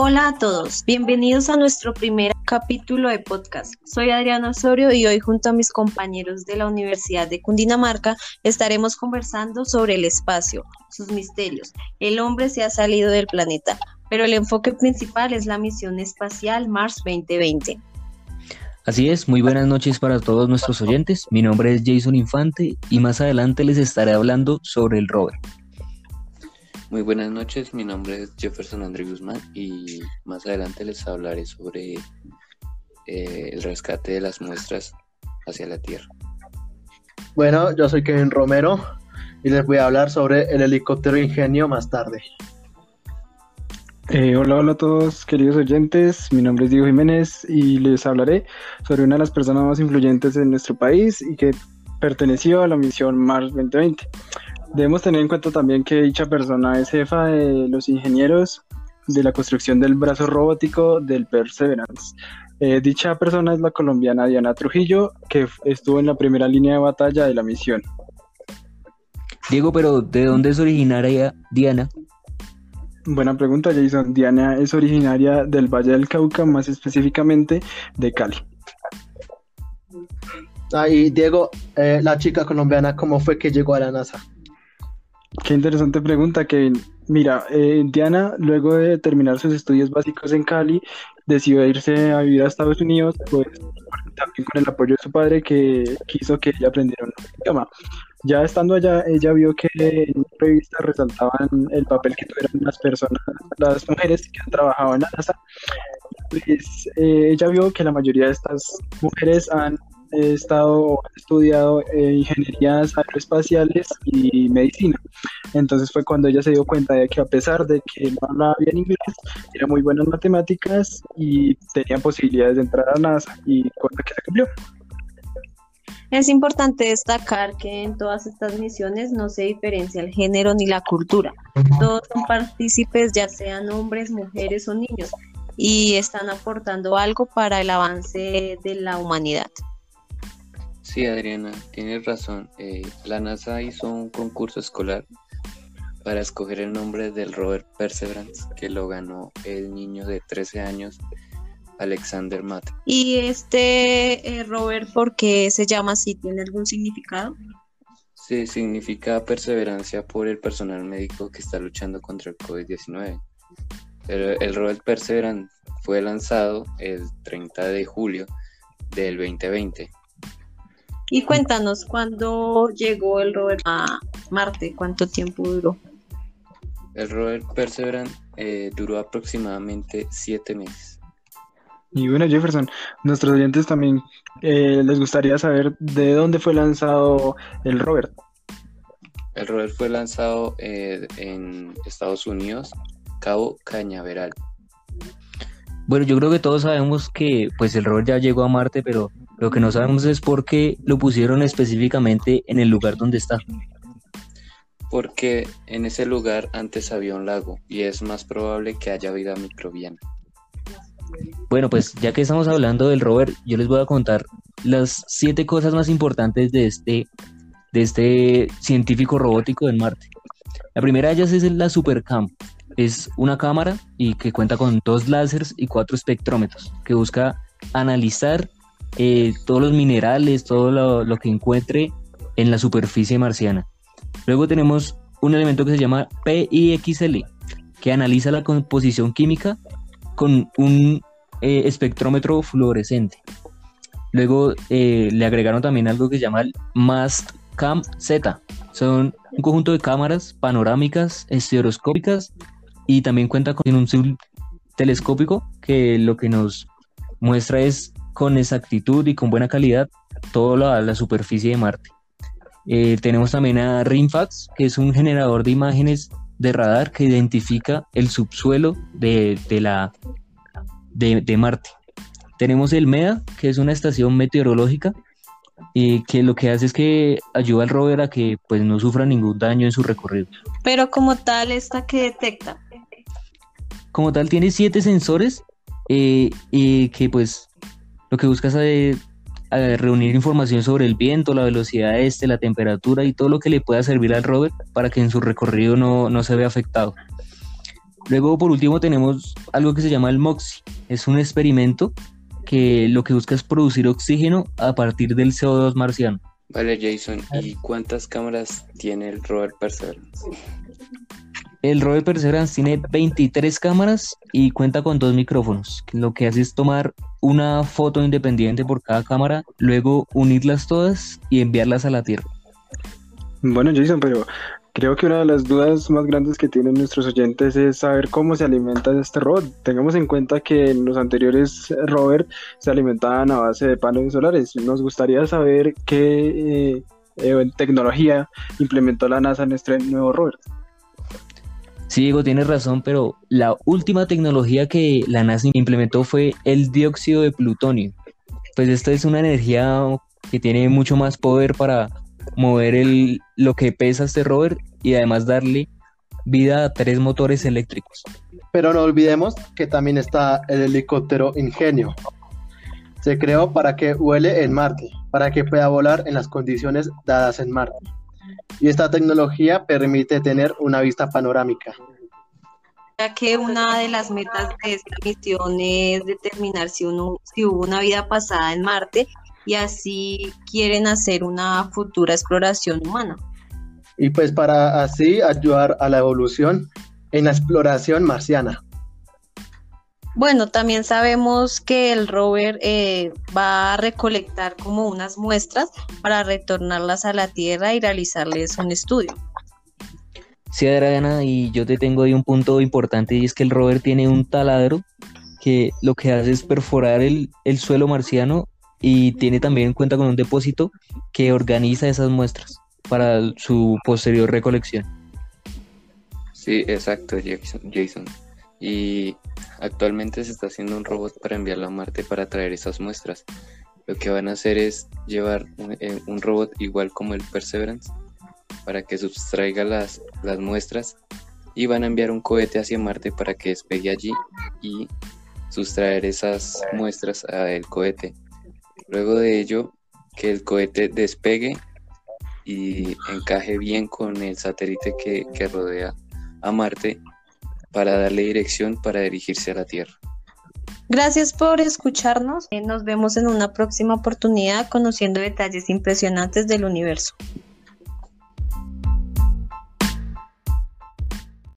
Hola a todos, bienvenidos a nuestro primer capítulo de podcast. Soy Adriana Osorio y hoy junto a mis compañeros de la Universidad de Cundinamarca estaremos conversando sobre el espacio, sus misterios. El hombre se ha salido del planeta, pero el enfoque principal es la misión espacial Mars 2020. Así es, muy buenas noches para todos nuestros oyentes. Mi nombre es Jason Infante y más adelante les estaré hablando sobre el rover. Muy buenas noches, mi nombre es Jefferson André Guzmán y más adelante les hablaré sobre eh, el rescate de las muestras hacia la Tierra. Bueno, yo soy Kevin Romero y les voy a hablar sobre el helicóptero ingenio más tarde. Eh, hola, hola a todos queridos oyentes, mi nombre es Diego Jiménez y les hablaré sobre una de las personas más influyentes en nuestro país y que perteneció a la misión Mars 2020. Debemos tener en cuenta también que dicha persona es jefa de los ingenieros de la construcción del brazo robótico del Perseverance. Eh, dicha persona es la colombiana Diana Trujillo, que estuvo en la primera línea de batalla de la misión. Diego, pero ¿de dónde es originaria Diana? Buena pregunta, Jason. Diana es originaria del Valle del Cauca, más específicamente de Cali. Ah, y Diego, eh, la chica colombiana, ¿cómo fue que llegó a la NASA? Qué interesante pregunta, Kevin. Mira, eh, Diana, luego de terminar sus estudios básicos en Cali, decidió irse a vivir a Estados Unidos, pues también con el apoyo de su padre que quiso que ella aprendiera un idioma. Ya estando allá, ella vio que en revistas resaltaban el papel que tuvieron las personas, las mujeres que han trabajado en la NASA. Pues, eh, ella vio que la mayoría de estas mujeres han he estado, estudiado eh, ingenierías aeroespaciales y medicina. Entonces fue cuando ella se dio cuenta de que a pesar de que no hablaba bien inglés, era muy buena en matemáticas y tenía posibilidades de entrar a NASA y cosa que se cumplió. Es importante destacar que en todas estas misiones no se diferencia el género ni la cultura. Todos son partícipes, ya sean hombres, mujeres o niños, y están aportando algo para el avance de la humanidad. Sí, Adriana, tienes razón. Eh, la NASA hizo un concurso escolar para escoger el nombre del rover Perseverance, que lo ganó el niño de 13 años, Alexander Matt. ¿Y este eh, rover por qué se llama así? ¿Tiene algún significado? Sí, significa perseverancia por el personal médico que está luchando contra el COVID-19. El, el rover Perseverance fue lanzado el 30 de julio del 2020 y cuéntanos, ¿cuándo llegó el rover a Marte? ¿Cuánto tiempo duró? El rover Perseverance eh, duró aproximadamente siete meses. Y bueno, Jefferson, nuestros oyentes también eh, les gustaría saber de dónde fue lanzado el rover. El rover fue lanzado eh, en Estados Unidos, Cabo Cañaveral. Bueno, yo creo que todos sabemos que pues el rover ya llegó a Marte, pero lo que no sabemos es por qué lo pusieron específicamente en el lugar donde está. Porque en ese lugar antes había un lago y es más probable que haya vida microbiana. Bueno, pues ya que estamos hablando del rover, yo les voy a contar las siete cosas más importantes de este, de este científico robótico en Marte. La primera de ellas es la Supercam. Es una cámara y que cuenta con dos láseres y cuatro espectrómetros que busca analizar eh, todos los minerales, todo lo, que encuentre en la superficie marciana. Luego tenemos un elemento que se llama PIXL, que analiza la composición química con un eh, espectrómetro fluorescente. Luego eh, le agregaron también algo que se llama el MAST-CAM Z. Son un conjunto de cámaras panorámicas, estereoscópicas y también cuenta con un telescópico que lo que nos muestra es con exactitud y con buena calidad toda la, superficie de Marte. Eh, tenemos también a RIMFAX, que es un generador de imágenes de radar que identifica el subsuelo de, la, de, Marte. Tenemos el MEDA, que es una estación meteorológica y que lo que hace es que ayuda al rover a que pues, no sufra ningún daño en su recorrido. Pero como tal, ¿esta que detecta? Como tal, tiene siete sensores eh, y que pues lo que busca es eh, reunir información sobre el viento, la velocidad este, la temperatura y todo lo que le pueda servir al rover para que en su recorrido no, se vea afectado. Luego, por último, tenemos algo que se llama el MOXIE. Es un experimento que lo que busca es producir oxígeno a partir del CO2 marciano. Vale, Jason, ¿y cuántas cámaras tiene el rover Perseverance? El rover Perseverance tiene 23 cámaras y cuenta con dos micrófonos. Lo que hace es tomar una foto independiente por cada cámara, luego unirlas todas y enviarlas a la Tierra. Bueno, Jason, pero creo que una de las dudas más grandes que tienen nuestros oyentes es saber cómo se alimenta este robot. Tengamos en cuenta que en los anteriores rovers se alimentaban a base de paneles solares. Nos gustaría saber qué eh, eh, tecnología implementó la NASA en este nuevo rover. Sí, Diego, tienes razón, pero la última tecnología que la NASA implementó fue el dióxido de plutonio. Pues esta es una energía que tiene mucho más poder para mover el, lo que pesa este rover y además darle vida a tres motores eléctricos. Pero no olvidemos que también está el helicóptero Ingenio. Se creó para que vuele en Marte, para que pueda volar en las condiciones dadas en Marte y esta tecnología permite tener una vista panorámica. Ya que una de las metas de esta misión es determinar si, uno, si hubo una vida pasada en Marte y así quieren hacer una futura exploración humana. Y pues para así ayudar a la evolución en la exploración marciana. Bueno, también sabemos que el rover eh, va a recolectar como unas muestras para retornarlas a la Tierra y realizarles un estudio. Sí, Adriana, y yo te tengo ahí un punto importante y es que el rover tiene un taladro que lo que hace es perforar el, el suelo marciano y tiene también en cuenta con un depósito que organiza esas muestras para su posterior recolección. Sí, exacto, Jason. Y actualmente se está haciendo un robot para enviarlo a Marte para traer esas muestras. Lo que van a hacer es llevar un, eh, robot igual como el Perseverance para que sustraiga las, las muestras y van a enviar un cohete hacia Marte para que despegue allí y sustraer esas muestras al cohete. Luego de ello, que el cohete despegue y encaje bien con el satélite que rodea a Marte para darle dirección para dirigirse a la Tierra. Gracias por escucharnos. Nos vemos en una próxima oportunidad conociendo detalles impresionantes del universo.